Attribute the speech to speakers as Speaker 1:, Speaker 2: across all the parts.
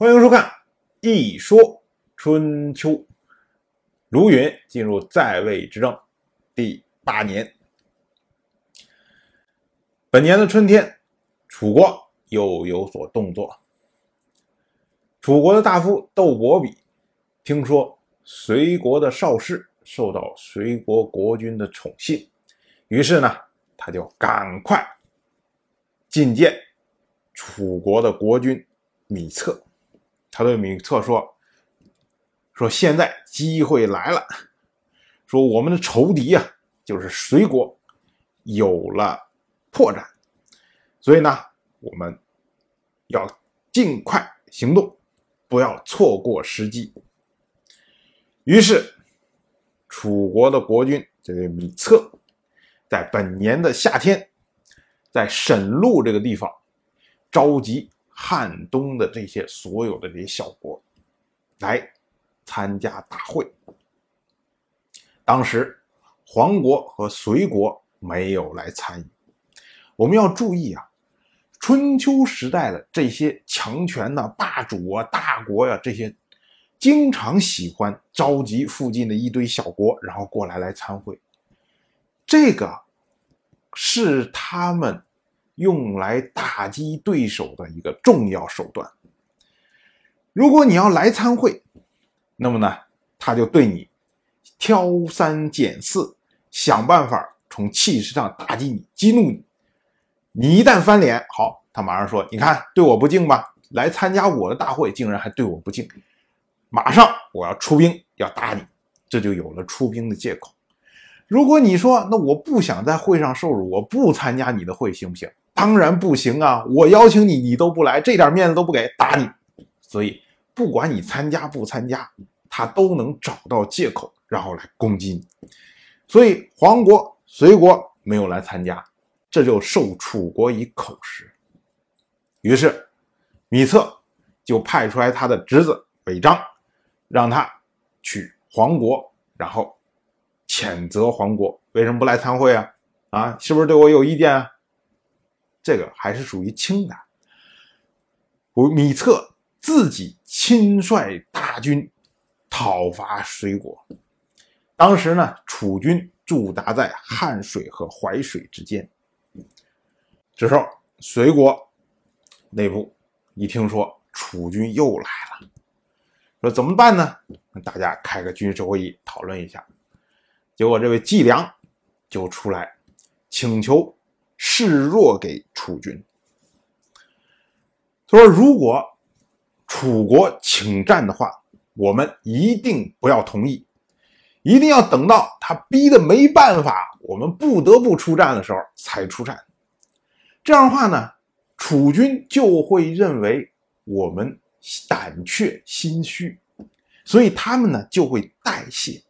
Speaker 1: 欢迎收看《一说春秋》。卢云进入在位执政第八年，本年的春天，楚国又有所动作。楚国的大夫窦伯比听说随国的少师受到随国国君的宠信，于是呢，他就赶快觐见楚国的国君米策。他对米策说：“说现在机会来了，说我们的仇敌呀，就是隋国，有了破绽，所以呢，我们要尽快行动，不要错过时机。”于是，楚国的国君这位米策，在本年的夏天，在沈路这个地方召集。汉东的这些所有的这些小国来参加大会，当时黄国和隋国没有来参与。我们要注意啊，春秋时代的这些强权呐、霸主啊、大国呀，这些经常喜欢召集附近的一堆小国，然后过来来参会。这个是他们。用来打击对手的一个重要手段。如果你要来参会，那么呢，他就对你挑三拣四，想办法从气势上打击你、激怒你。你一旦翻脸，好，他马上说：“你看，对我不敬吧？来参加我的大会，竟然还对我不敬，马上我要出兵要打你。”这就有了出兵的借口。如果你说：“那我不想在会上受辱，我不参加你的会，行不行？”当然不行啊！我邀请你，你都不来，这点面子都不给，打你。所以不管你参加不参加，他都能找到借口，然后来攻击你。所以黄国、隋国没有来参加，这就受楚国以口实。于是米策就派出来他的侄子韦章，让他去黄国，然后谴责黄国为什么不来参会啊？啊，是不是对我有意见啊？这个还是属于轻的。我米策自己亲率大军讨伐隋国，当时呢，楚军驻扎在汉水和淮水之间。这时候，隋国内部一听说楚军又来了，说怎么办呢？大家开个军事会议讨论一下。结果，这位季梁就出来请求。示弱给楚军。他说：“如果楚国请战的话，我们一定不要同意，一定要等到他逼得没办法，我们不得不出战的时候才出战。这样的话呢，楚军就会认为我们胆怯心虚，所以他们呢就会代谢。”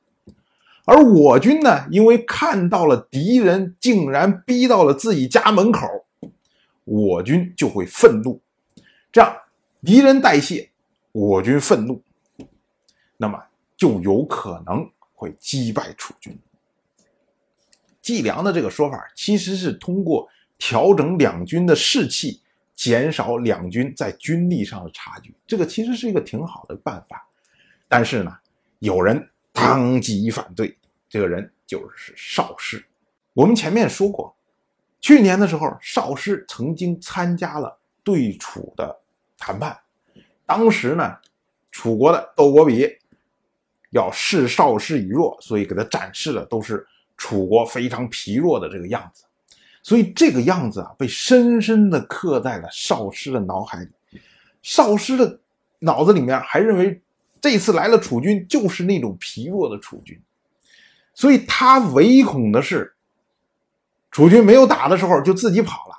Speaker 1: 而我军呢，因为看到了敌人竟然逼到了自己家门口，我军就会愤怒。这样，敌人代谢，我军愤怒，那么就有可能会击败楚军。计量的这个说法，其实是通过调整两军的士气，减少两军在军力上的差距。这个其实是一个挺好的办法。但是呢，有人。当即反对，这个人就是邵师。我们前面说过，去年的时候，邵师曾经参加了对楚的谈判。当时呢，楚国的窦伯比要视邵师以弱，所以给他展示的都是楚国非常疲弱的这个样子。所以这个样子啊，被深深的刻在了邵师的脑海里。邵师的脑子里面还认为。这次来了楚军，就是那种疲弱的楚军，所以他唯恐的是楚军没有打的时候就自己跑了，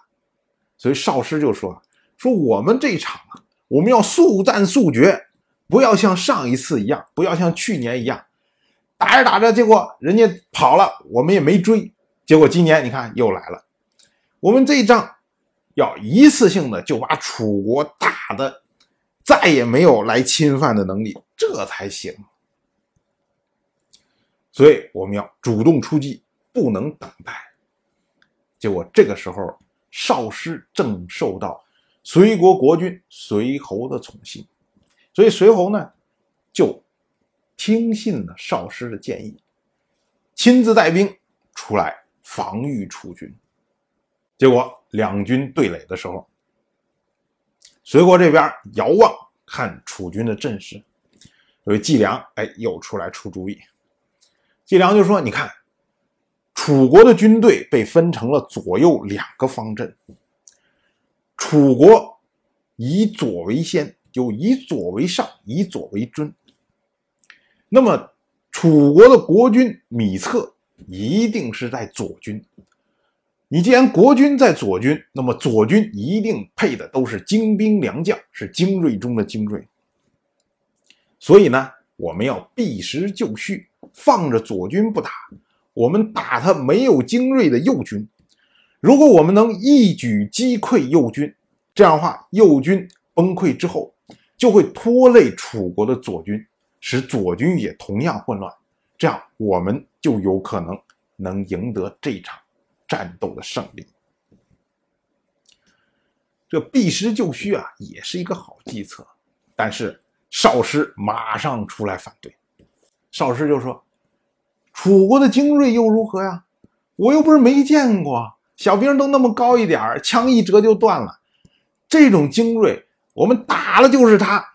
Speaker 1: 所以少师就说：“说我们这场啊，我们要速战速决，不要像上一次一样，不要像去年一样，打着打着，结果人家跑了，我们也没追，结果今年你看又来了，我们这一仗要一次性的就把楚国打的。”再也没有来侵犯的能力，这才行。所以我们要主动出击，不能等待。结果这个时候，少师正受到隋国国君隋侯的宠幸，所以随侯呢就听信了少师的建议，亲自带兵出来防御楚军。结果两军对垒的时候，随国这边遥望看楚军的阵势，所以季良哎又出来出主意。季良就说：“你看，楚国的军队被分成了左右两个方阵，楚国以左为先，就以左为上，以左为尊。那么楚国的国君米策一定是在左军。”你既然国君在左军，那么左军一定配的都是精兵良将，是精锐中的精锐。所以呢，我们要避实就虚，放着左军不打，我们打他没有精锐的右军。如果我们能一举击溃右军，这样的话，右军崩溃之后，就会拖累楚国的左军，使左军也同样混乱。这样，我们就有可能能赢得这场。战斗的胜利，这避实就虚啊，也是一个好计策。但是少师马上出来反对，少师就说：“楚国的精锐又如何呀？我又不是没见过，小兵都那么高一点枪一折就断了。这种精锐，我们打了就是他。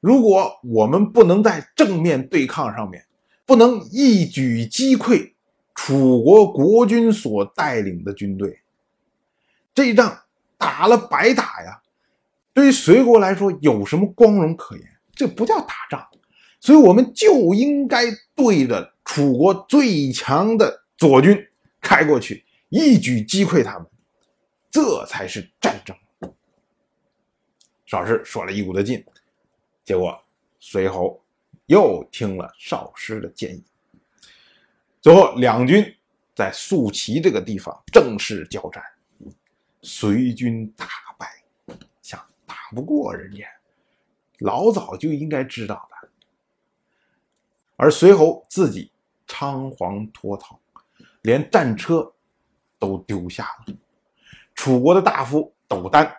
Speaker 1: 如果我们不能在正面对抗上面，不能一举击溃。”楚国国君所带领的军队，这一仗打了白打呀！对于隋国来说，有什么光荣可言？这不叫打仗，所以我们就应该对着楚国最强的左军开过去，一举击溃他们，这才是战争。少师说了一股的劲，结果随侯又听了少师的建议。最后，两军在宿齐这个地方正式交战，隋军大败，想打不过人家，老早就应该知道的。而随侯自己仓皇脱逃，连战车都丢下了。楚国的大夫斗丹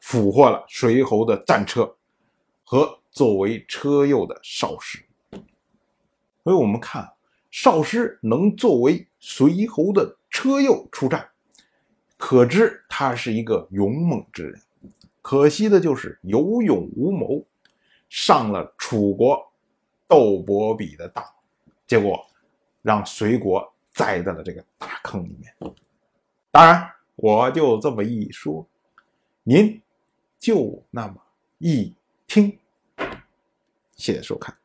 Speaker 1: 俘获了随侯的战车和作为车右的少师。所以我们看。少师能作为随侯的车右出战，可知他是一个勇猛之人。可惜的就是有勇无谋，上了楚国窦伯比的当，结果让隋国栽在了这个大坑里面。当然，我就这么一说，您就那么一听。谢谢收看。